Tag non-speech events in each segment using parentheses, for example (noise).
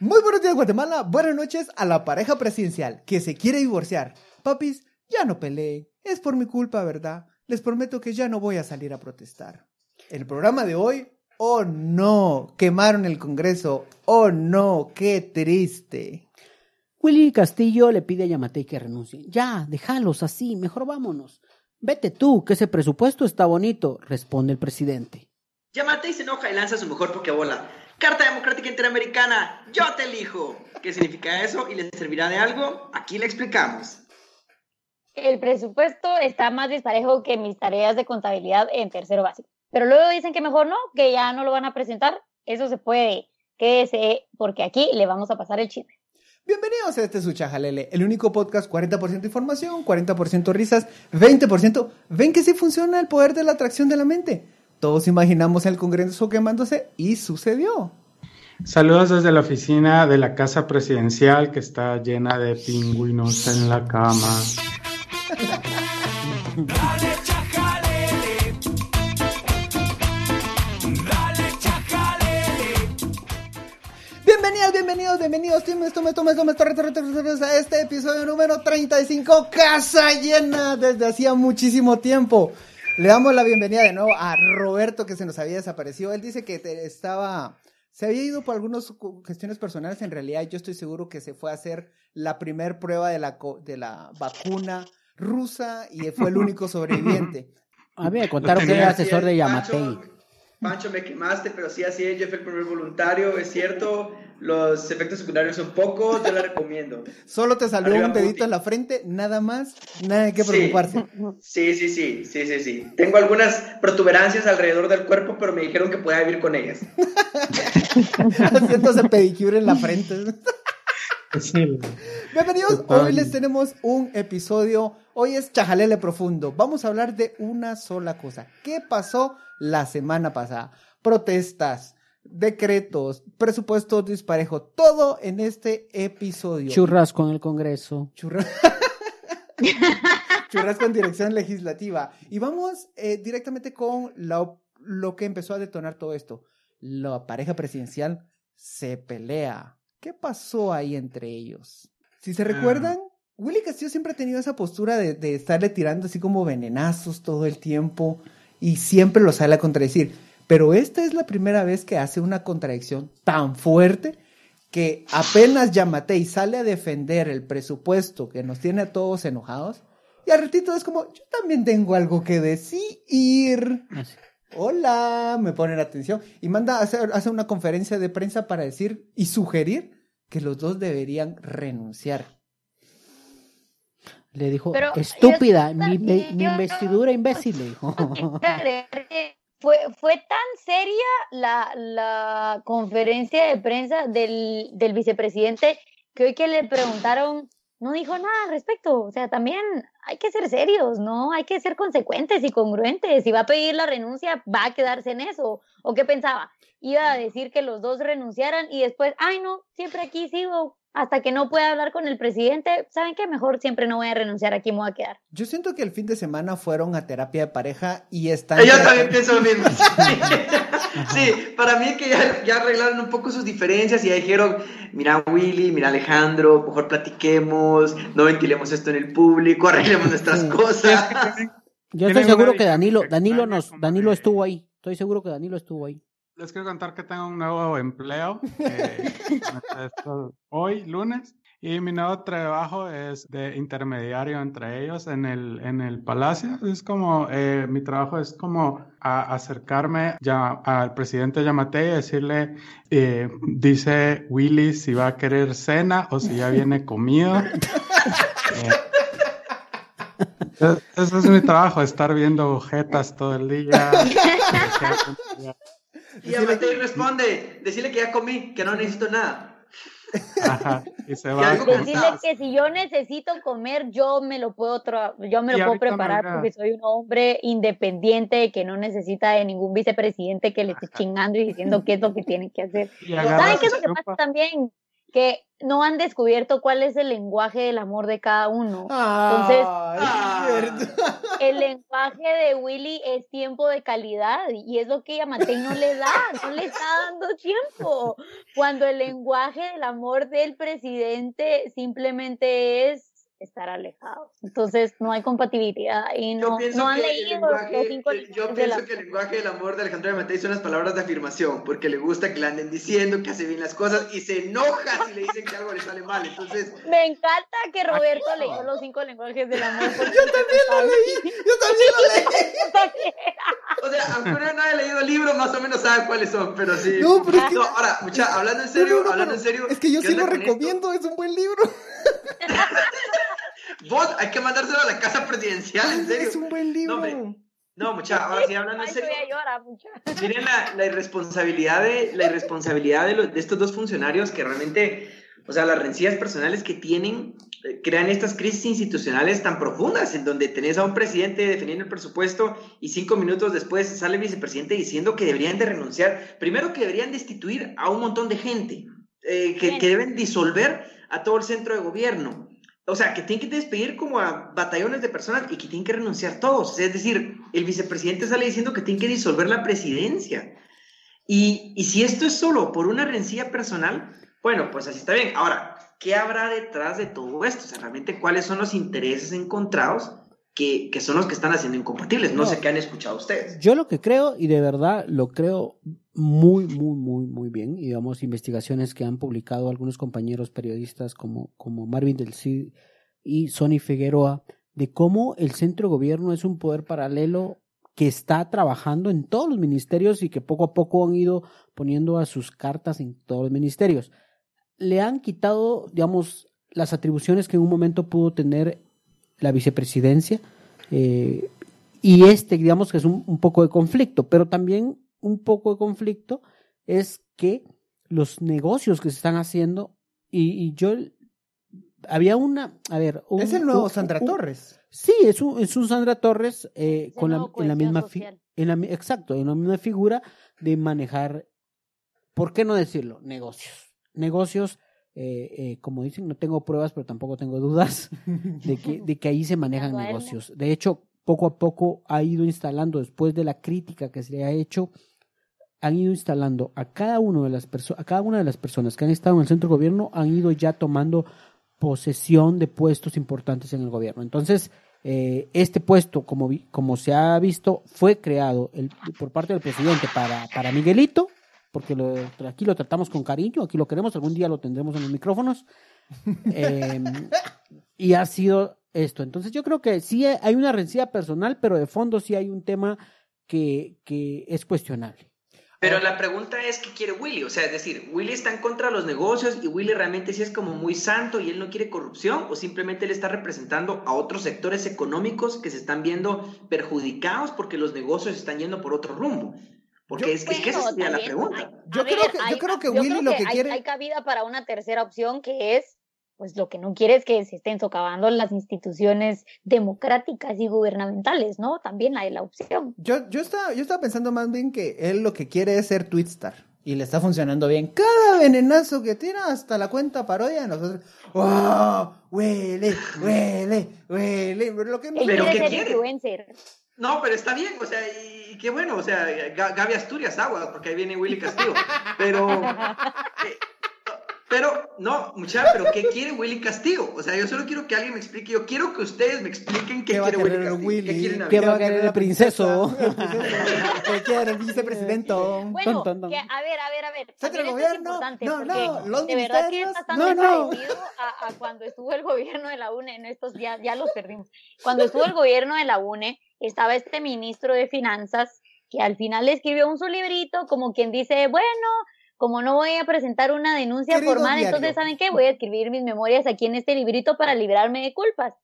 Muy buenos días, Guatemala. Buenas noches a la pareja presidencial que se quiere divorciar. Papis, ya no peleen. Es por mi culpa, ¿verdad? Les prometo que ya no voy a salir a protestar. El programa de hoy, oh no, quemaron el Congreso. Oh no, qué triste. Willy Castillo le pide a Yamatei que renuncie. Ya, déjalos así, mejor vámonos. Vete tú, que ese presupuesto está bonito, responde el presidente. Yamatei se enoja y lanza su mejor pokebola. Carta Democrática Interamericana, yo te elijo. ¿Qué significa eso y le servirá de algo? Aquí le explicamos. El presupuesto está más disparejo que mis tareas de contabilidad en tercero básico. Pero luego dicen que mejor no, que ya no lo van a presentar. Eso se puede. Quédese, porque aquí le vamos a pasar el chisme. Bienvenidos a este Suchajalele, el único podcast 40% información, 40% risas, 20%. ¿Ven que sí funciona el poder de la atracción de la mente? Todos imaginamos el Congreso quemándose y sucedió. Saludos desde la oficina de la Casa Presidencial que está llena de pingüinos en la cama. Bienvenidos, bienvenidos, bienvenidos, tome, tome, tome, tome, tome, tome, tome, a este episodio número 35, Casa Llena, desde hacía muchísimo tiempo. Le damos la bienvenida de nuevo a Roberto que se nos había desaparecido. Él dice que te- estaba, se había ido por algunas cu- cuestiones personales. En realidad, yo estoy seguro que se fue a hacer la primer prueba de la, co- de la vacuna rusa y fue el único sobreviviente. (laughs) A mí me contaron que era asesor de Yamatei. Pancho, me quemaste, pero sí, así es. Yo fui el primer voluntario, es cierto. Los efectos secundarios son pocos, yo la recomiendo. (laughs) Solo te salió Arriba, un dedito Putin. en la frente, nada más, nada de qué preocuparse. Sí, sí, sí, sí, sí, sí. Tengo algunas protuberancias alrededor del cuerpo, pero me dijeron que podía vivir con ellas. (laughs) Haciéndose pedicure en la frente. Sí. Bienvenidos, hoy les tenemos un episodio, hoy es Chajalele Profundo, vamos a hablar de una sola cosa, ¿qué pasó la semana pasada? Protestas, decretos, presupuestos disparejos, todo en este episodio. Churrasco en el Congreso. Churra- (laughs) Churrasco en dirección legislativa. Y vamos eh, directamente con la- lo que empezó a detonar todo esto. La pareja presidencial se pelea. ¿Qué pasó ahí entre ellos? Si se recuerdan, Willy Castillo siempre ha tenido esa postura de, de estarle tirando así como venenazos todo el tiempo y siempre lo sale a contradecir. Pero esta es la primera vez que hace una contradicción tan fuerte que apenas Yamatei sale a defender el presupuesto que nos tiene a todos enojados y al ratito es como, yo también tengo algo que decir. Así. Hola, me ponen atención y manda a hacer, hace una conferencia de prensa para decir y sugerir que los dos deberían renunciar. Le dijo, Pero estúpida, yo mi, también- mi yo- investidura (laughs) imbécil, le dijo. Fue, fue tan seria la, la conferencia de prensa del, del vicepresidente que hoy que le preguntaron, no dijo nada al respecto. O sea, también hay que ser serios, ¿no? Hay que ser consecuentes y congruentes. Si va a pedir la renuncia, va a quedarse en eso. ¿O qué pensaba? Iba a decir que los dos renunciaran y después, ay, no, siempre aquí sigo hasta que no pueda hablar con el presidente. ¿Saben qué? Mejor siempre no voy a renunciar, aquí me voy a quedar. Yo siento que el fin de semana fueron a terapia de pareja y están... Yo también (laughs) pienso lo mismo. (laughs) Sí, para mí que ya, ya arreglaron un poco sus diferencias y ya dijeron, mira Willy, mira Alejandro, mejor platiquemos, no ventilemos esto en el público, arreglemos nuestras Sí. cosas. Yo estoy seguro que Danilo, Danilo nos, Danilo estuvo ahí. Estoy seguro que Danilo estuvo ahí. Les quiero contar que tengo un nuevo empleo hoy, lunes, y mi nuevo trabajo es de intermediario entre ellos en el, en el palacio. Es como, eh, mi trabajo es como a- acercarme ya al presidente Yamatei y decirle, eh, dice Willy si va a querer cena o si ya viene comido. Eh, (laughs) ese es mi trabajo, estar viendo ojetas todo el día. (laughs) Y Amatei responde, decirle que ya comí, que no necesito nada. Ajá, y se va. Decirle que si yo necesito comer, yo me lo puedo tra- yo me lo puedo preparar a- porque soy un hombre independiente que no necesita de ningún vicepresidente que le esté chingando y diciendo qué es lo que tiene que hacer. ¿Saben qué es lo que pasa también? Que no han descubierto cuál es el lenguaje del amor de cada uno. Entonces, (laughs) el lenguaje de Willy es tiempo de calidad y es lo que Yamatei no le da, no le está dando tiempo. Cuando el lenguaje del amor del presidente simplemente es estar alejados. Entonces no hay compatibilidad y no, no han leído los cinco Yo pienso que el lenguaje del amor de Alejandro Matei son las palabras de afirmación, porque le gusta que le anden diciendo que hace bien las cosas y se enoja si le dicen que algo le sale mal. Entonces, (laughs) me encanta que Roberto leyó los cinco lenguajes del amor. (laughs) Yo también lo leí, yo también lo leí. (laughs) o sea, aunque no haya leído el libro, más o menos sabe cuáles son, pero sí. No, pero es que... ahora, mucha, hablando en serio, hablando en serio. Es que yo sí lo recomiendo, es un buen libro. Vos, hay que mandárselo a la casa presidencial, en serio. Es un buen libro. No, mucha, ahora sí hablando en serio. Miren la, la, irresponsabilidad de la irresponsabilidad de, de, estos dos funcionarios que realmente, o sea, las rencillas personales que tienen eh, crean estas crisis institucionales tan profundas en donde tenés a un presidente defendiendo el presupuesto y cinco minutos después sale el vicepresidente diciendo que deberían de renunciar, primero que deberían destituir a un montón de gente, eh, que, que deben disolver a todo el centro de gobierno o sea, que tienen que despedir como a batallones de personas y que tienen que renunciar todos. Es decir, el vicepresidente sale diciendo que tiene que disolver la presidencia. Y, y si esto es solo por una rencilla personal, bueno, pues así está bien. Ahora, ¿qué habrá detrás de todo esto? O sea, realmente, ¿cuáles son los intereses encontrados que, que, son los que están haciendo incompatibles. No, sé qué han escuchado ustedes. Yo lo que creo, y de verdad lo creo muy, muy, muy, muy bien, y digamos, investigaciones que han publicado algunos compañeros periodistas como, como Marvin del Cid y Sonny Figueroa, de cómo el centro gobierno es un poder paralelo que está trabajando en todos los ministerios y que poco a poco han ido poniendo a sus cartas en todos los ministerios. Le han quitado, digamos, las atribuciones que en un momento pudo tener la vicepresidencia. Eh, y este, digamos que es un, poco de conflicto, pero también un poco de conflicto es que los negocios que se están haciendo, y, yo, había una, a ver... es el nuevo Sandra Torres. Sí, es un, es un Sandra Torres eh, con la, en la misma... En la, exacto, en la misma figura de manejar, ¿por qué no decirlo? Negocios. Negocios eh, eh, como dicen, no tengo pruebas, pero tampoco tengo dudas (laughs) de que, de que ahí se manejan negocios. De hecho, poco a poco ha ido instalando, después de la crítica que se le ha hecho, han ido instalando a cada, uno de las a cada una de las personas que han estado en el centro de gobierno, han ido ya tomando posesión de puestos importantes en el gobierno. Entonces, eh, este puesto, como, como se ha visto, fue creado el, por parte del presidente para, para Miguelito, porque lo, aquí lo tratamos con cariño, aquí lo queremos, algún día lo tendremos en los micrófonos. (laughs) Em, y ha sido esto. Entonces yo creo que sí hay una rencilla personal, pero de fondo sí hay un tema que, que es cuestionable. Pero la pregunta es, ¿qué quiere Willy? O sea, es decir, ¿Willy está en contra de los negocios y Willy realmente sí es como muy santo y él no quiere corrupción? ¿O simplemente él está representando a otros sectores económicos que se están viendo perjudicados porque los negocios están yendo por otro rumbo? Porque es, que esa sería la pregunta. yo, creo que, yo creo que Willy lo que, quiere... Hay cabida para una tercera opción que es, pues lo que no quiere es que se estén socavando las instituciones democráticas y gubernamentales, ¿no? También hay la opción. Yo, yo, estaba, yo estaba pensando más bien que él lo que quiere es ser Twitstar. Y le está funcionando bien. Cada venenazo que tira hasta la cuenta parodia de nosotros. ¡Wow! ¡Huele! ¡Huele! ¡Huele! Pero lo que no... ¿Pero qué quiere? No, pero está bien, o sea, y, qué bueno, o sea, Gaby Asturias agua, porque ahí viene Willy Castillo. Pero, eh, pero, no, muchacha, pero ¿qué quiere Willy Castillo? O sea, yo solo quiero que alguien me explique, yo quiero que ustedes me expliquen qué, quiere Willy Castillo. Willy? ¿Qué, quieren ¿Qué va a querer (laughs) el princeso? ¿Qué quiere el vicepresidente? Bueno, que, a ver, a ver, a ver. ¿Centro el gobierno? No, no, los de verdad que es bastante no, parecido a, a, cuando estuvo el gobierno de la UNE, en estos días, ya los perdimos. Cuando estuvo el gobierno de la UNE, estaba este ministro de Finanzas que al final le escribió un su librito como quien dice, bueno, como no voy a presentar una denuncia formal, entonces ¿saben qué? Voy a escribir mis memorias aquí en este librito para librarme de culpas.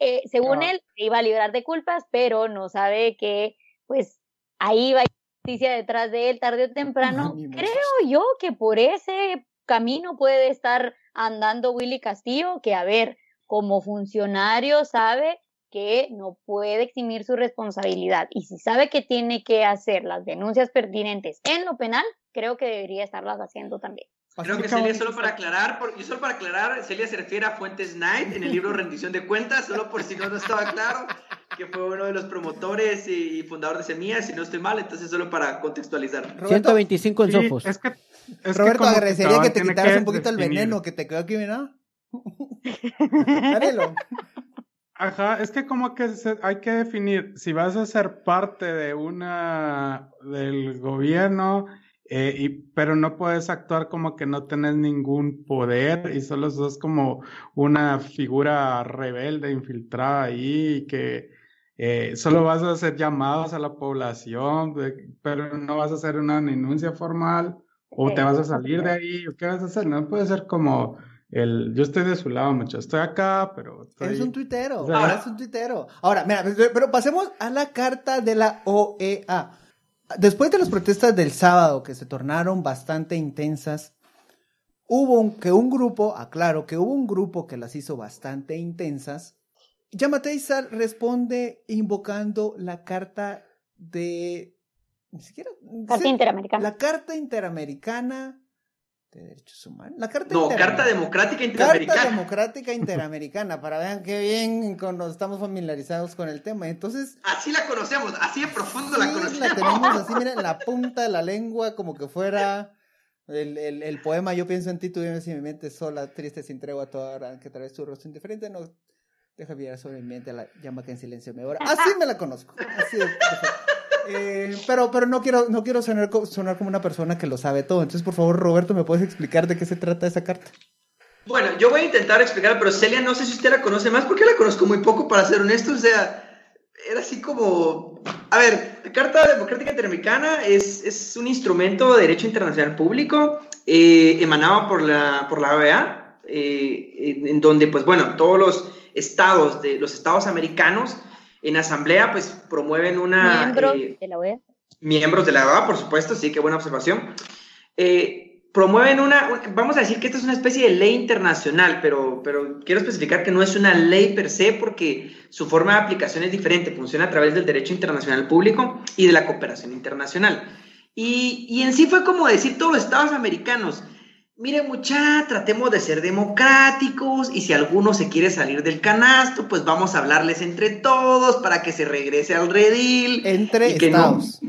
Eh, según él, se iba a librar de culpas, pero no sabe que pues ahí va justicia detrás de él tarde o temprano. Creo yo que por ese camino puede estar andando Willy Castillo, que a ver, como funcionario sabe que no puede eximir su responsabilidad y si sabe que tiene que hacer las denuncias pertinentes en lo penal, creo que debería estarlas haciendo también. Creo que Celia, solo para aclarar, y solo para aclarar, Celia se refiere a Fuentes Knight en el libro Rendición de Cuentas, solo por si no, no estaba claro, que fue uno de los promotores y fundador de Semillas, si no estoy mal, entonces solo para contextualizar. 125 en Sofos. es que, Roberto, agradecería que te quitaras un poquito el veneno que te quedó aquí, (laughs) ¿no? Ajá, es que como que hay que definir si vas a ser parte de una del gobierno eh, y, pero no puedes actuar como que no tenés ningún poder y solo sos como una figura rebelde, infiltrada ahí, que eh, solo vas a hacer llamados a la población, pero no vas a hacer una denuncia formal o te vas a salir de ahí, qué vas a hacer, no puede ser como el, yo estoy de su lado mucho, estoy acá, pero... Es un tuitero, ahora es un tuitero. Ahora, mira, pero pasemos a la carta de la OEA. Después de las protestas del sábado que se tornaron bastante intensas, hubo un, que un grupo, aclaro, que hubo un grupo que las hizo bastante intensas. Yamateisa responde invocando la carta de... Ni siquiera... Carta Interamericana. La Carta Interamericana de Derechos Humanos. La Carta No, Carta Democrática Interamericana. Carta Democrática (laughs) Interamericana, para vean qué bien cuando estamos familiarizados con el tema. Entonces. Así la conocemos, así de profundo la conocemos. La tenemos así, mira, en la (laughs) punta de la lengua, como que fuera. El, el, el poema Yo pienso en ti, tú vives en mi mente sola, triste, sin tregua, toda hora que traes tu rostro indiferente, no deja vivir sobre mi mente la llama que en silencio me ora. Así me la conozco. Así de, eh, pero, pero no quiero, no quiero sonar, sonar como una persona que lo sabe todo. Entonces, por favor, Roberto, ¿me puedes explicar de qué se trata esa carta? Bueno, yo voy a intentar explicar, pero Celia, no sé si usted la conoce más, porque la conozco muy poco, para ser honesto. O sea, era así como. A ver, la Carta Democrática Interamericana es, es un instrumento de derecho internacional público eh, emanado por la, por la OEA, eh, en donde, pues bueno, todos los estados de los estados americanos en asamblea, pues promueven una... Miembros eh, de la OEA. Miembros de la OEA, por supuesto, sí, qué buena observación. Eh, promueven una, vamos a decir que esto es una especie de ley internacional, pero, pero quiero especificar que no es una ley per se porque su forma de aplicación es diferente, funciona a través del derecho internacional público y de la cooperación internacional. Y, y en sí fue como decir todos los estados americanos, mire mucha, tratemos de ser democráticos y si alguno se quiere salir del canasto, pues vamos a hablarles entre todos para que se regrese al redil. Entre estados.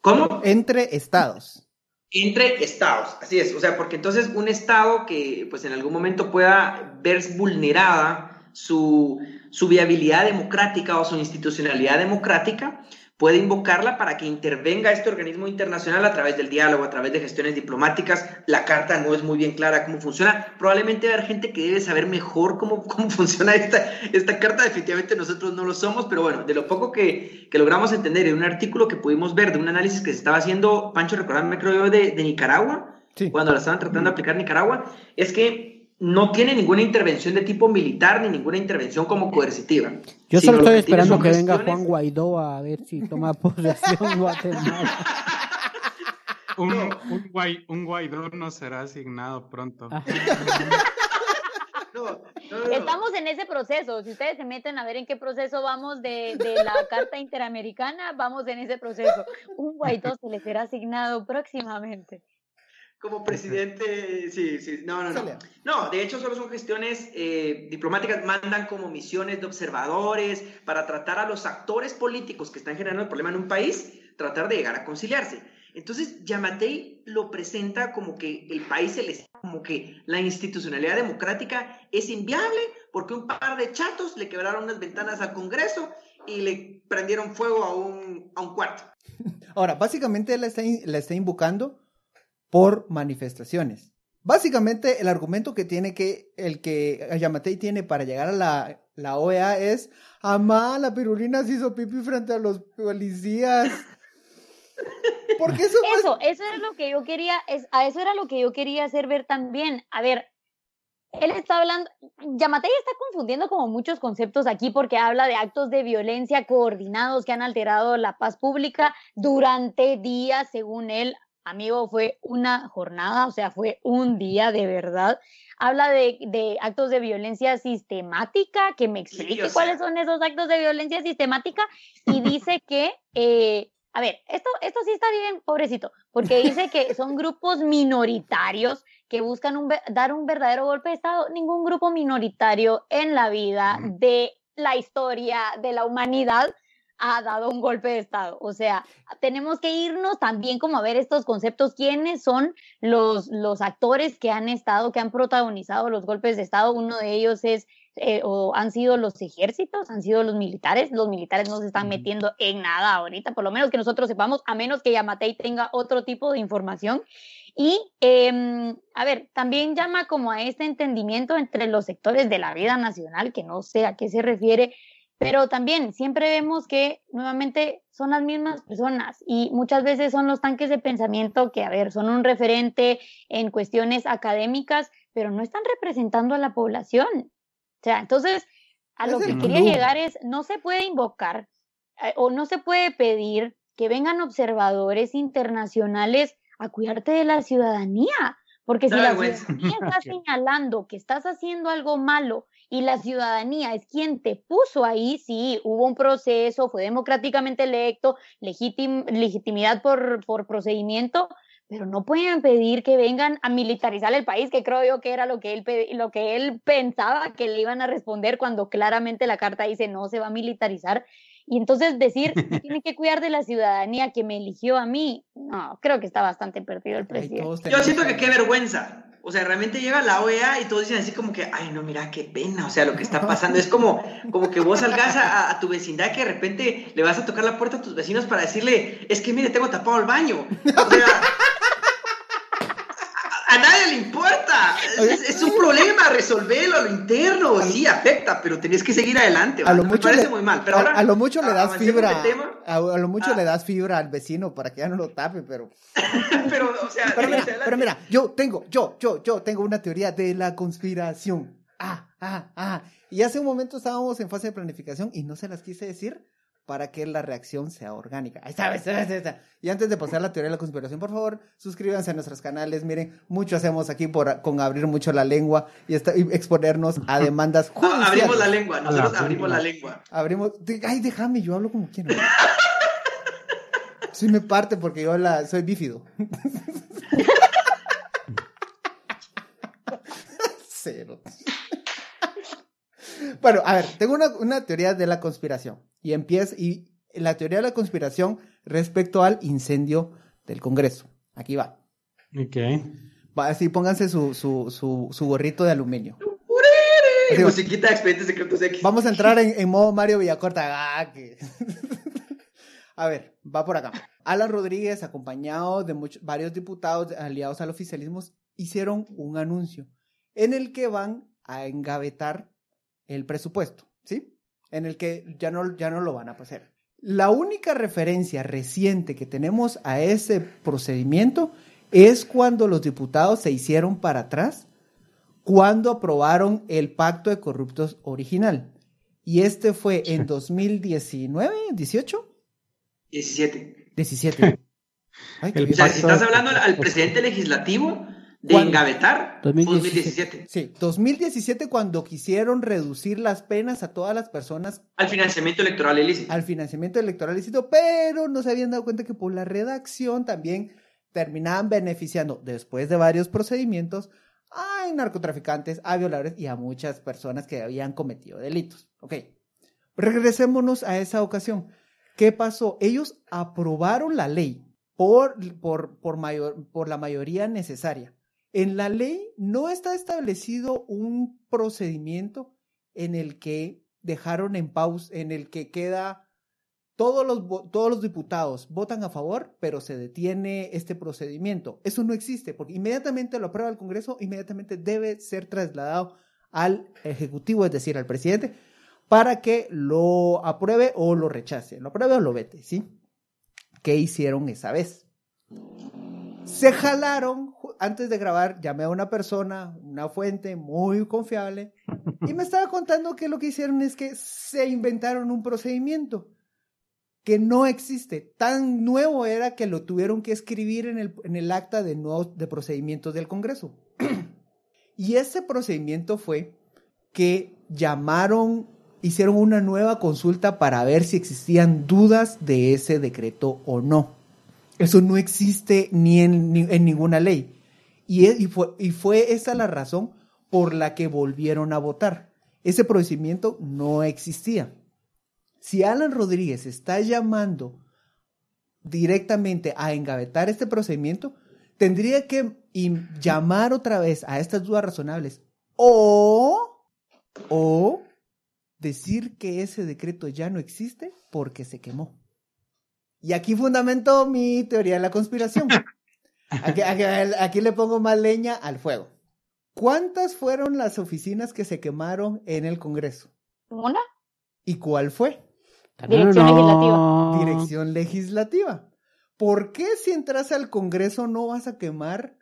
¿Cómo? Entre estados. Entre estados, así es. O sea, porque entonces un estado que pues en algún momento pueda ver vulnerada su, su viabilidad democrática o su institucionalidad democrática, puede invocarla para que intervenga este organismo internacional a través del diálogo, a través de gestiones diplomáticas. La carta no es muy bien clara cómo funciona. Probablemente va a haber gente que debe saber mejor cómo, (laughs) cómo funciona esta, esta carta. Definitivamente nosotros no lo somos, pero bueno, de lo poco que, que logramos entender en un artículo que pudimos ver de un análisis que se estaba haciendo, Pancho, recordadme creo yo, de, de Nicaragua, cuando la estaban tratando de aplicar Nicaragua, es que no tiene ninguna intervención de tipo militar ni ninguna intervención como coercitiva. Yo solo estoy esperando que venga Juan Guaidó a ver si toma (laughs) posesión Guatemala. un, un, Guaidó no será asignado pronto. (laughs) Estamos en ese proceso. Si ustedes se meten a ver en qué proceso vamos de, de la (laughs) Carta Interamericana, vamos en ese proceso. Un Guaidó se le será asignado próximamente como presidente, sí, sí, no, no, no. No, de hecho solo son gestiones eh, diplomáticas, mandan como misiones de observadores para tratar a los actores políticos que están generando el problema en un país, tratar de llegar a conciliarse. Entonces, Yamatei lo presenta como que el país se les, como que la institucionalidad democrática es inviable porque un par de chatos le quebraron unas ventanas al Congreso y le prendieron fuego a un, a un cuarto. (laughs) Ahora, básicamente la está, la está invocando por manifestaciones. Básicamente el argumento que tiene que el que Yamatei tiene para llegar a la, la OEA es Amá, la pirulina se hizo pipi frente a los policías. (laughs) Porque eso, eso, eso era lo que yo quería, es, a eso era lo que yo quería hacer ver también. A ver, él está hablando, Yamatei está confundiendo como muchos conceptos aquí porque habla de actos de violencia coordinados que han alterado la paz pública durante días, según él, amigo, fue una jornada, o sea, fue un día de verdad. Habla de, actos de violencia sistemática, que me explique cuáles son esos actos de violencia sistemática, y dice (laughs) que eh, a ver, esto, esto sí está bien, pobrecito, porque dice que son grupos minoritarios que buscan dar un verdadero golpe de Estado. Ningún grupo minoritario en la vida de la historia de la humanidad ha dado un golpe de Estado. O sea, tenemos que irnos también como a ver estos conceptos, quiénes son los, los actores que han estado, que han protagonizado los golpes de Estado. Uno de ellos es eh, o han sido los ejércitos, han sido los militares. Los militares no se están metiendo en nada ahorita, por lo menos que nosotros sepamos, a menos que Yamatei tenga otro tipo de información. Y, em, a ver, también llama como a este entendimiento entre los sectores de la vida nacional, que no sé a qué se refiere, pero también siempre vemos que nuevamente son las mismas personas y muchas veces son los tanques de pensamiento que, a ver, son un referente en cuestiones académicas, pero no están representando a la población. O sea, entonces, a lo que quería llegar es, no se puede invocar eh, o no se puede pedir que vengan observadores internacionales a cuidarte de la ciudadanía, porque si la ciudadanía está (laughs) señalando que estás haciendo algo malo y la ciudadanía es quien te puso ahí, sí, hubo un proceso, fue democráticamente electo, legitimidad por, por procedimiento, pero no pueden pedir que vengan a militarizar el país, que creo yo que era lo que él, lo que él pensaba que le iban a responder cuando claramente la carta dice no se va a militarizar. Y entonces decir, tiene que cuidar de la ciudadanía que me eligió a mí, no, creo que está bastante perdido el presidente. Yo siento que qué vergüenza. O sea, realmente llega la OEA y todos dicen así como que, ay, no, mira, qué pena, o sea, lo que está pasando. Es como, como que vos salgas a, a, tu vecindad que de repente le vas a tocar la puerta a tus vecinos para decirle, es que mire, tengo tapado el baño. O sea, a nadie le importa. Es, un problema, resolverlo a lo interno. Sí, afecta, pero tenés que seguir adelante. A lo mucho me parece muy mal. Pero ahora, a, lo mucho le das fibra. a, lo mucho le das fibra al vecino para que ya no lo tape, pero. (laughs) pero, o sea, pero mira, yo tengo, yo, yo, yo tengo una teoría de la conspiración. Ah, ah, ah. Y hace un momento estábamos en fase de planificación y no se las quise decir para que la reacción sea orgánica. Ahí está, ahí está, Y antes de pasar a la teoría de la conspiración, por favor, suscríbanse a nuestros canales. Miren, mucho hacemos aquí por, con abrir mucho la lengua y, exponernos a demandas ah, abrimos la lengua, nosotros abrimos la lengua. Abrimos, ay, déjame, yo hablo como quiero. sí me parte porque yo la, soy bífido. (laughs) Cero. Bueno, a ver, tengo una, una teoría de la conspiración. Y empieza, y la teoría de la conspiración respecto al incendio del Congreso. Aquí va. Ok. Va, así pónganse su, su, su, su gorrito de aluminio. Musiquita de Expedientes Secretos X. Vamos a entrar en, en modo Mario Villacorta. Ah, (laughs) a ver, va por acá. Alan Rodríguez, acompañado de muchos, varios diputados aliados al oficialismo, hicieron un anuncio en el que van a engavetar el presupuesto, ¿sí? En el que ya no, ya no lo van a hacer. La única referencia reciente que tenemos a ese procedimiento es cuando los diputados se hicieron para atrás, cuando aprobaron el pacto de corruptos original. Y este fue en 2019, 18? 17. 17. o sea, si estás hablando al presidente legislativo, de engavetar 2017. Sí, 2017 cuando quisieron reducir las penas a todas las personas. Al financiamiento electoral ilícito. Al financiamiento electoral ilícito, pero no se habían dado cuenta que por la redacción también terminaban beneficiando, después de varios procedimientos, a narcotraficantes, a violadores y a muchas personas que habían cometido delitos. Ok, regresémonos a esa ocasión. ¿Qué pasó? Ellos aprobaron la ley por, por, por, mayor, por la mayoría necesaria en la ley no está establecido un procedimiento en el que dejaron en pausa, en el que queda todos los, todos los diputados votan a favor, pero se detiene este procedimiento. Eso no existe, porque inmediatamente lo aprueba el Congreso, inmediatamente debe ser trasladado al Ejecutivo, es decir, al presidente, para que lo apruebe o lo rechace, lo apruebe o lo vete, ¿sí? ¿Qué hicieron esa vez? Se jalaron, antes de grabar, llamé a una persona, una fuente muy confiable, y me estaba contando que lo que hicieron es que se inventaron un procedimiento que no existe. Tan nuevo era que lo tuvieron que escribir en el, en el acta de, nuevos, de procedimientos del Congreso. y ese procedimiento fue que llamaron hicieron una nueva consulta para ver si existían dudas de ese decreto o no. Eso no existe ni en, ninguna ley. Y, fue esa la razón por la que volvieron a votar. Ese procedimiento no existía. Si Alan Rodríguez está llamando directamente a engavetar este procedimiento, tendría que llamar otra vez a estas dudas razonables o, o decir que ese decreto ya no existe porque se quemó. Y aquí fundamento mi teoría de la conspiración. (laughs) Aquí, aquí, le pongo más leña al fuego. ¿Cuántas fueron las oficinas que se quemaron en el Congreso? ¿Una? ¿Y cuál fue? Dirección legislativa. Dirección legislativa. ¿Por qué si entras al Congreso no vas a quemar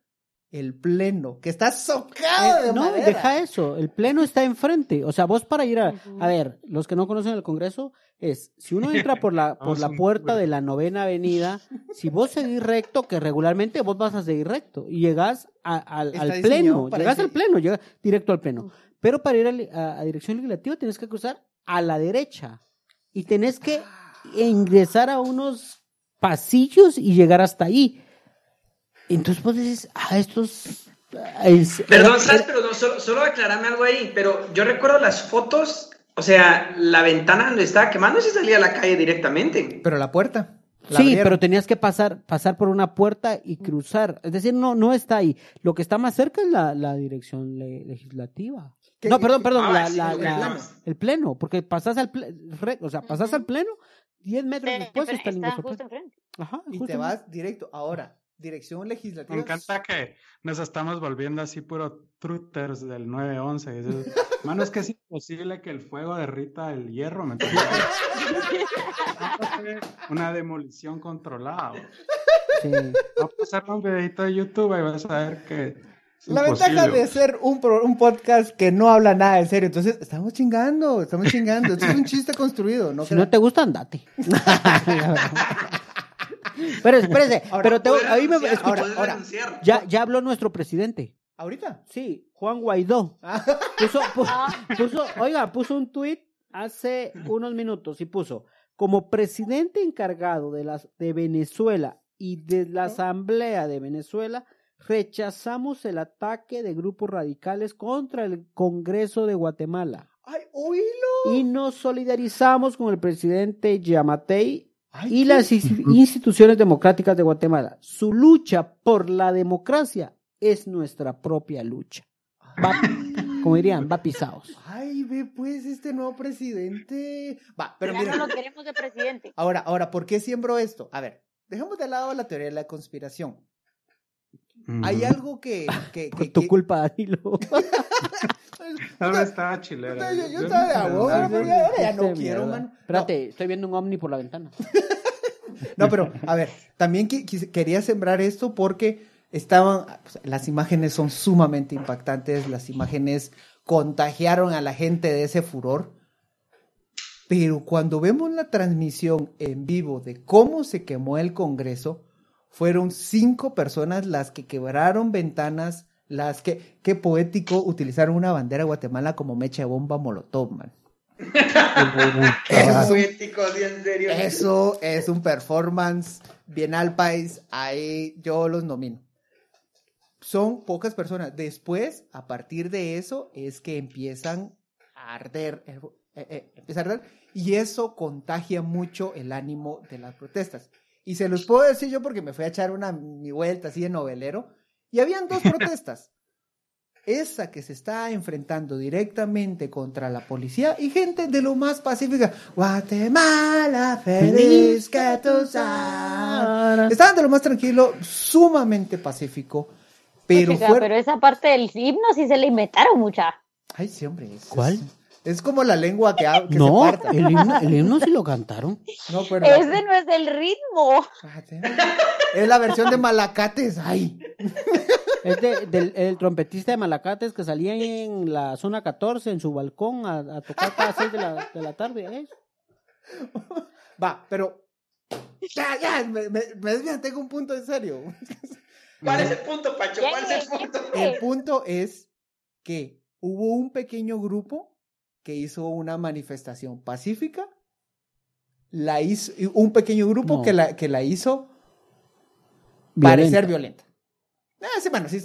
el pleno, que está socado eh, de no, deja eso, el pleno está enfrente. O sea, vos para ir a, a ver, los que no conocen el Congreso, es, si uno entra por la, (laughs) por la puerta de la novena avenida, si vos seguís recto, que regularmente vos vas a seguir recto, y llegás al pleno, llegás al pleno, llegas directo al pleno. Pero para ir a, a, dirección legislativa tienes que cruzar a la derecha, y tenés que ingresar a unos pasillos y llegar hasta ahí. Entonces vos dices, ah, estos... Perdón, ¿sabes? Pero no, solo, solo aclararme algo ahí, pero yo recuerdo las fotos, o sea, la ventana donde estaba quemando se salía a la calle directamente. Pero la puerta. sí, pero tenías que pasar, pasar por una puerta y cruzar. Es decir, no, no está ahí. Lo que está más cerca es la, la dirección legislativa. No, perdón, perdón, ah, la, el pleno, porque pasas al, o sea, pasas al pleno, 10 metros después está, el justo enfrente. Ajá, y te vas directo. Ahora, dirección legislativa. Me encanta que nos estamos volviendo así puro truthers del 911. Mano, es que es imposible que el fuego derrita el hierro, ¿me (laughs) Una demolición controlada. Sí. Vamos a pasar un videito de YouTube y vas a ver que la ventaja de ser un, un podcast que no habla nada de serio, entonces estamos chingando, estamos chingando. Esto es un chiste construido. ¿no? Si no te gusta, andate. (laughs) Pero espérese, (laughs) pero te, ahí me escucha, ahora, ya, ya habló nuestro presidente. ¿Ahorita? Sí, Juan Guaidó. (laughs) Ah. Puso, puso, oiga, puso un tuit hace unos minutos y puso, como presidente encargado de, las, de Venezuela y de la Asamblea de Venezuela, rechazamos el ataque de grupos radicales contra el Congreso de Guatemala. ¡Ay, oílo! Y nos solidarizamos con el presidente Yamatei y las instituciones democráticas de Guatemala. Su lucha por la democracia es nuestra propia lucha. Va, como dirían, va pisados. Ay, ve pues este nuevo presidente. Va, pero mira. no lo queremos de presidente. Ahora, ahora, ¿por qué siembro esto? A ver, dejemos de lado la teoría de la conspiración. Hay algo que. que, Por tu culpa, Danilo. Ahora (laughs) estaba chilero. Yo, yo estaba de agua, pero ya, no quiero, man. Espérate, estoy viendo un ovni por la ventana. (laughs) no, pero, a ver, también quería sembrar esto porque estaban. Pues, las imágenes son sumamente impactantes. Las imágenes contagiaron a la gente de ese furor. Pero cuando vemos la transmisión en vivo de cómo se quemó el Congreso, fueron cinco personas las que quebraron ventanas, las que, qué poético, utilizaron una bandera de Guatemala como mecha de bomba molotov, man. (laughs) eso, poético, en serio. Eso es un performance bien al país, ahí yo los nomino. Son pocas personas. Después, a partir de eso, es que empiezan a arder, eh, eh, empieza a arder, y eso contagia mucho el ánimo de las protestas. Y se los puedo decir yo porque me fui a echar una mi vuelta así de novelero. Y habían dos (laughs) protestas. Esa que se está enfrentando directamente contra la policía y gente de lo más pacífica. Guatemala, feliz que tú seas. Estaban de lo más tranquilo, sumamente pacífico. Pero, pero esa parte del himno sí se le inventaron mucha. Ay, sí, hombre. ¿Cuál? Es como la lengua que, que no, se parta. El himno, el himno sí lo cantaron. No, pero Ese no es el ritmo. Es la versión de Malacates. Ay. Es de, del el trompetista de Malacates que salía en la zona 14 en su balcón a, tocar a las 6 de la, de la tarde. ¿eh? Va, pero. Ya, ya, me, me, me tengo un punto en serio. ¿Cuál es el punto, Pacho? ¿Cuál es el punto? El punto es que hubo un pequeño grupo que hizo una manifestación pacífica, la hizo, un pequeño grupo que, la, que la hizo parecer violenta. Ah, sí, bueno, sí,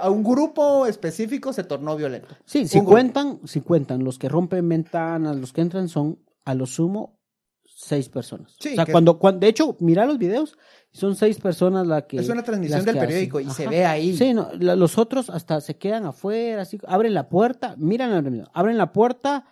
a un grupo específico se tornó violento. Sí, si cuentan, si cuentan, los que rompen ventanas, los que entran son a lo sumo seis personas. Sí, o sea, cuando, cuando, de hecho, mira los videos, son seis personas la que... Es una transmisión del periódico y se ve ahí. Sí, no, los otros hasta se quedan afuera, así, abren la puerta, miran el video, abren la puerta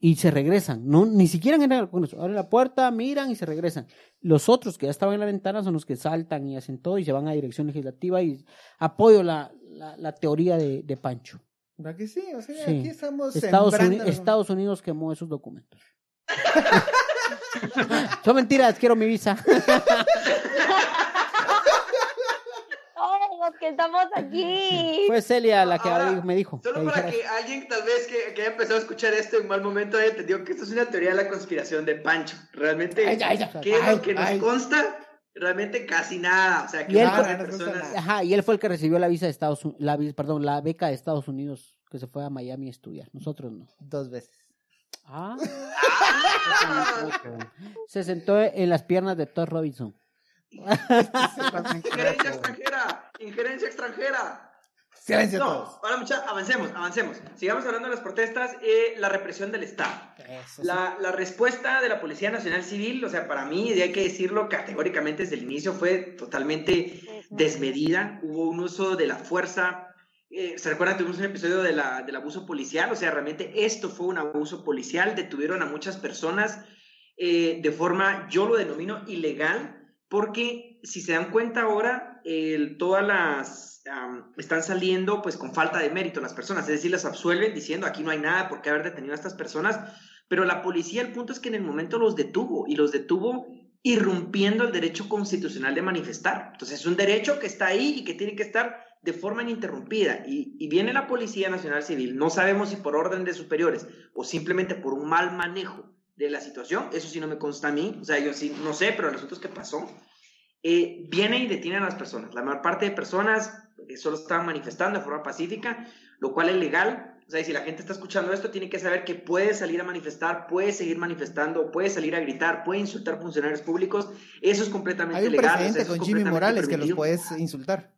y se regresan. No, ni siquiera abren la puerta, miran y se regresan. Los otros que ya estaban en la ventana son los que saltan y hacen todo y se van a dirección legislativa y apoyo la, la, teoría de, de, Pancho. ¿Verdad que sí? O sea, aquí estamos Estados, Estados Unidos quemó esos documentos. (laughs) Son mentiras, quiero mi visa. que estamos aquí. Fue Celia la que me dijo. Solo para que alguien tal vez que, que, haya empezado a escuchar esto en mal momento haya entendido que esto es una teoría de la conspiración de Pancho. Realmente, ¿qué es lo que nos consta? Realmente casi nada. O sea, que y él, personas... Ajá, y él fue el que recibió la visa de Estados la, perdón, la beca de Estados Unidos que se fue a Miami a estudiar. Nosotros no. Dos veces. Ah. Se sentó en las piernas de Thor Robinson. injerencia extranjera, injerencia extranjera. Silencio no, todos. Ahora, mucha, avancemos, avancemos. Sigamos hablando de las protestas y la represión del Estado. la, la, respuesta de la Policía Nacional Civil, o sea, para mí, y hay que decirlo categóricamente desde el inicio, fue totalmente desmedida. Hubo un uso de la fuerza eh, ¿Se recuerdan? Tuvimos un episodio de la, del abuso policial, o sea, realmente esto fue un abuso policial, detuvieron a muchas personas eh, de forma, yo lo denomino ilegal, porque si se dan cuenta ahora, todas las, están saliendo pues con falta de mérito las personas, es decir, las absuelven diciendo aquí no hay nada por qué haber detenido a estas personas, pero la policía, el punto es que en el momento los detuvo y los detuvo irrumpiendo el derecho constitucional de manifestar. Entonces es un derecho que está ahí y que tiene que estar de forma ininterrumpida y, viene la Policía Nacional Civil, no sabemos si por orden de superiores o simplemente por un mal manejo de la situación, eso sí no me consta a mí, o sea, yo sí no sé, pero el asunto es que pasó, eh, viene y detiene a las personas. La mayor parte de personas eh, solo estaban manifestando de forma pacífica, lo cual es legal. O sea, si la gente está escuchando esto, tiene que saber que puede salir a manifestar, puede seguir manifestando, puede salir a gritar, puede insultar funcionarios públicos. Eso es completamente legal. Hay un precedente con Jimmy Morales que los puedes insultar.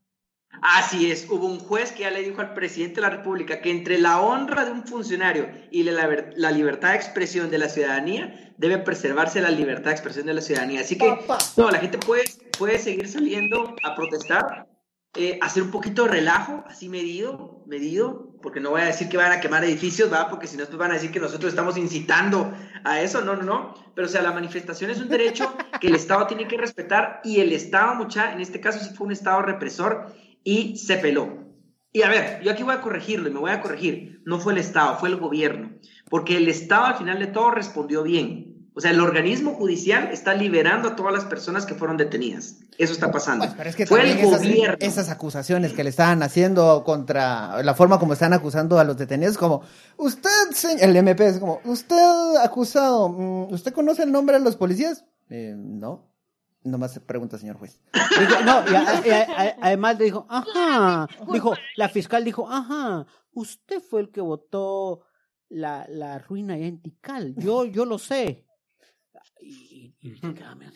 Así es, hubo un juez que ya le dijo al presidente de la República que entre la honra de un funcionario y la, libertad de expresión de la ciudadanía, debe preservarse la libertad de expresión de la ciudadanía. Así que, no, la gente puede, puede seguir saliendo a protestar, eh, hacer un poquito de relajo, así medido, medido, porque no voy a decir que van a quemar edificios, va, porque si no, van a decir que nosotros estamos incitando a eso, no, no, no. Pero, o sea, la manifestación es un derecho que el Estado tiene que respetar y el Estado, mucha, en este caso sí fue un Estado represor y se peló. Y a ver, yo aquí voy a corregirlo y me voy a corregir. No fue el Estado, fue el gobierno. Porque el Estado al final de todo respondió bien. O sea, el organismo judicial está liberando a todas las personas que fueron detenidas. Eso está pasando. Pues, pero es que Fue el esas, gobierno. Esas acusaciones que le estaban haciendo contra la forma como están acusando a los detenidos, como usted, el MP es como, usted acusado, mm, ¿usted conoce el nombre de los policías? Eh, no. Nomás pregunta, señor juez. no, y además le dijo, ajá, dijo, la fiscal dijo, ajá, usted fue el que votó la, la ruina identical, yo, yo lo sé. Y, y, y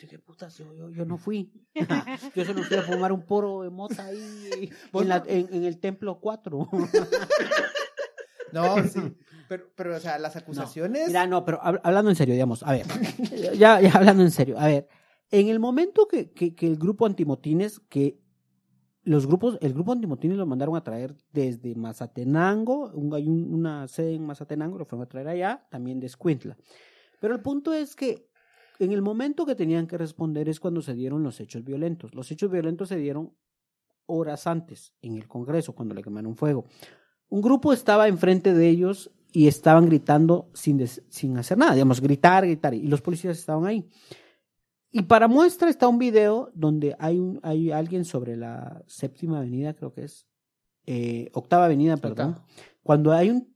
¿qué putas? Yo, yo, yo, no fui. (laughs) yo solo fui a fumar un poro de mota ahí en, la, en, en el templo 4. No, sí. Pero, pero, o sea, las acusaciones. No, mira, no, pero hablando en serio, digamos, a ver. Ya, ya hablando en serio, a ver. En el momento que, el grupo antimotines, que los grupos, el grupo antimotines lo mandaron a traer desde Mazatenango, hay una sede en Mazatenango, lo fueron a traer allá, también de Escuintla. Pero el punto es que en el momento que tenían que responder es cuando se dieron los hechos violentos. Los hechos violentos se dieron horas antes, en el Congreso, cuando le quemaron fuego. Un grupo estaba enfrente de ellos y estaban gritando sin, sin hacer nada, digamos, gritar, gritar, y los policías estaban ahí. Y para muestra está un video donde hay, un, hay alguien sobre la séptima avenida, creo que es, eh, octava avenida, perdón, cuando hay un,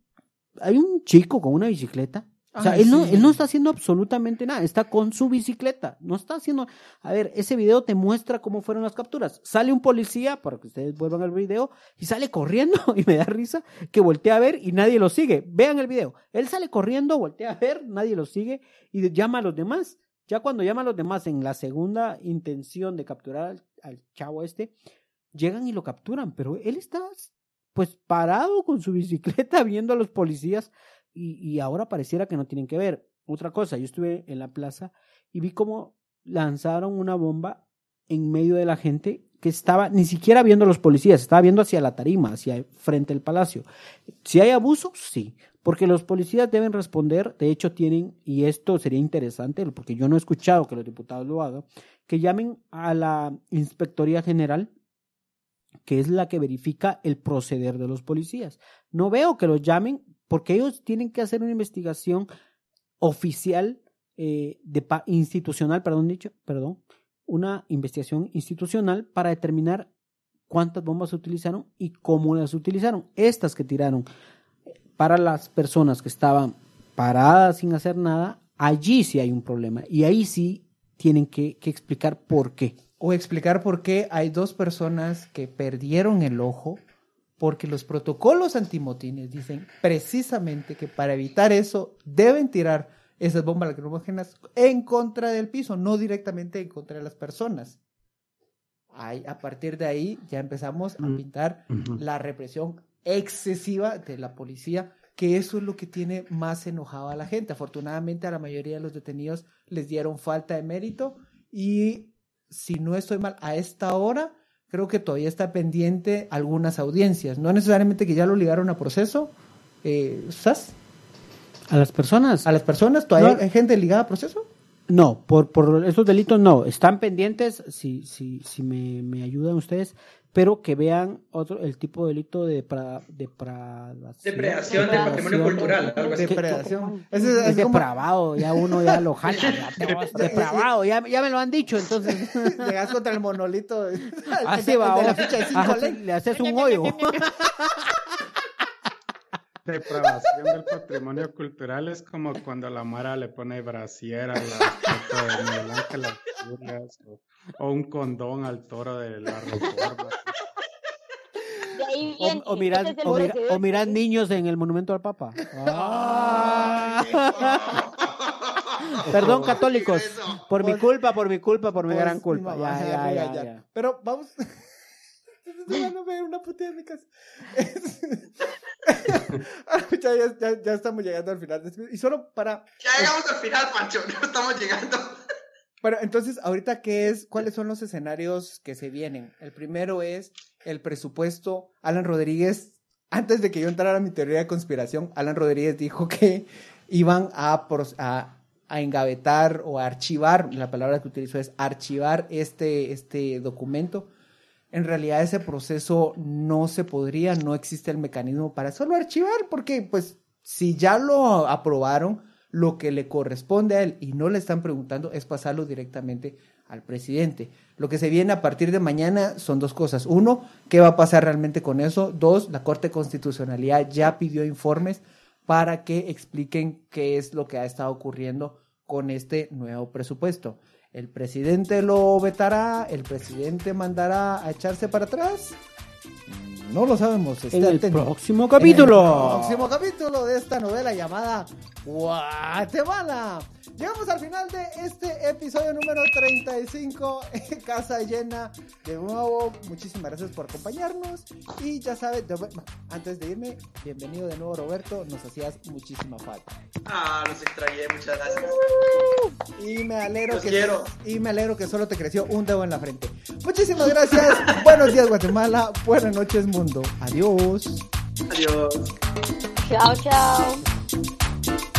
hay un chico con una bicicleta O sea, él, no, él no está haciendo absolutamente nada, está con su bicicleta, no está haciendo... A ver, ese video te muestra cómo fueron las capturas. Sale un policía, para que ustedes vuelvan al video, y sale corriendo, (laughs) y me da risa, que voltea a ver y nadie lo sigue. Vean el video. Él sale corriendo, voltea a ver, nadie lo sigue, y llama a los demás. Ya cuando llama a los demás en la segunda intención de capturar al, al chavo este, llegan y lo capturan, pero él está pues parado con su (laughs) bicicleta viendo a los policías y, ahora pareciera que no tienen que ver. Otra cosa, yo estuve en la plaza y vi cómo lanzaron una bomba en medio de la gente que estaba ni siquiera viendo a los policías, estaba viendo hacia la tarima, hacia frente al palacio. Si hay abuso, sí, porque los policías deben responder, de hecho tienen, y esto sería interesante, porque yo no he escuchado que los diputados lo hagan, que llamen a la Inspectoría General, que es la que verifica el proceder de los policías. No veo que los llamen porque ellos tienen que hacer una investigación oficial, eh, de institucional, perdón, dicho, perdón, una investigación institucional para determinar cuántas bombas se utilizaron y cómo las utilizaron. Estas que tiraron para las personas que estaban paradas sin hacer nada, allí sí hay un problema y ahí sí tienen que, que explicar por qué. O explicar por qué hay dos personas que perdieron el ojo porque los protocolos antimotines dicen precisamente que para evitar eso deben tirar esas bombas lacrimógenas en contra del piso, no directamente en contra de las personas. Ahí, a partir de ahí ya empezamos a pintar la represión excesiva de la policía, que eso es lo que tiene más enojado a la gente. Afortunadamente a la mayoría de los detenidos les dieron falta de mérito y si no estoy mal, a esta hora creo que todavía está pendiente algunas audiencias. No necesariamente que ya lo ligaron a proceso. Eh, ¿Sabes? ¿A las personas? ¿A las personas? ¿Todavía hay gente ligada a proceso? No, por, por esos delitos no. Están pendientes, si, si, si me, me ayudan ustedes, pero que vean otro el tipo de delito de depravación, depredación del patrimonio cultural algo así. depredación. Es, es, depravado ya uno ya lo jala (laughs) depravado ya, ya me lo han dicho entonces. (laughs) Llegas contra el monolito. (laughs) Así va de la ficha de cinco le haces un hoyo. Depravación del patrimonio cultural es como cuando la Mara le pone brasier a la de Miguel Ángel o, o, un condón al toro de la (laughs) reforma. O, mirar, o, mirar, niños en el monumento al Papa. (laughs) Perdón, católicos. Por mi culpa, por mi culpa, por mi gran culpa. Ya, ya, ya, Pero vamos. (laughs) no ver una puta de mi casa. ya, ya, ya, estamos llegando al final. Y solo para. Ya llegamos al final, Pancho. Ya estamos llegando. Bueno, entonces, ahorita, ¿qué es? ¿Cuáles son los escenarios que se vienen? El primero es el presupuesto. Alan Rodríguez, antes de que yo entrara a mi teoría de conspiración, Alan Rodríguez dijo que iban a, a, a engavetar o a archivar, la palabra que utilizó es archivar este, este documento en realidad ese proceso no se podría, no existe el mecanismo para solo archivar, porque pues si ya lo aprobaron, lo que le corresponde a él y no le están preguntando es pasarlo directamente al presidente. Lo que se viene a partir de mañana son dos cosas. Uno, ¿qué va a pasar realmente con eso? Dos, la Corte de Constitucionalidad ya pidió informes para que expliquen qué es lo que ha estado ocurriendo con este nuevo presupuesto. El presidente lo vetará, el presidente mandará a echarse para atrás. No lo sabemos. En el próximo capítulo. En el próximo capítulo de esta novela llamada Guatemala. Llegamos al final de este episodio número 35, Casa Llena. De nuevo, muchísimas gracias por acompañarnos. Y ya sabes, antes de irme, bienvenido de nuevo Roberto, nos hacías muchísima falta. Ah, nos extrañé, muchas gracias. Y me alegro que y me alegro que solo te creció un dedo en la frente. Muchísimas gracias. Buenos días Guatemala, buenas noches mundo. Adiós. Adiós. Chao, chao.